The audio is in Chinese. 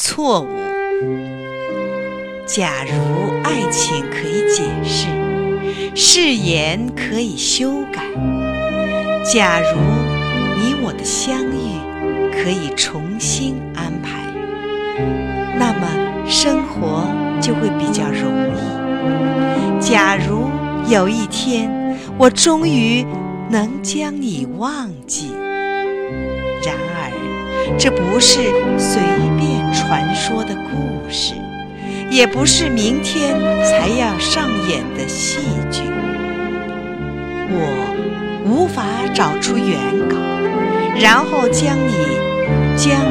错误。假如爱情可以解释，誓言可以修改；假如你我的相遇可以重新安排，那么生活就会比较容易。假如有一天我终于能将你忘记，然而这不是随便的故事。也不是明天才要上演的戏剧。我无法找出原稿，然后将你将